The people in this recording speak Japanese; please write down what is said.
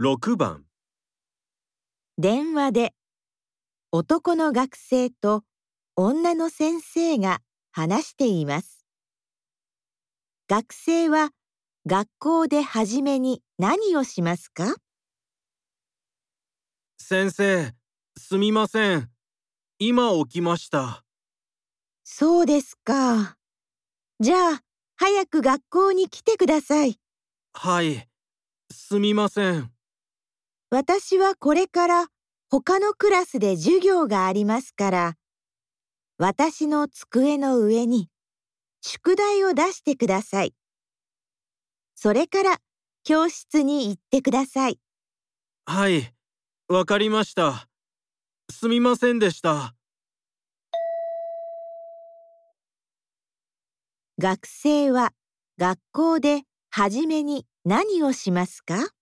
6番電話で男の学生と女の先生が話しています。学生は学校ではじめに何をしますか？先生すみません今起きましたそうですか。じゃあ、早く学校に来てください。はいすみません私はこれから他のクラスで授業がありますから、私の机の上に宿題を出してください。それから教室に行ってください。はいわかりましたすみませんでした学生は学校ではじめに何をしますか？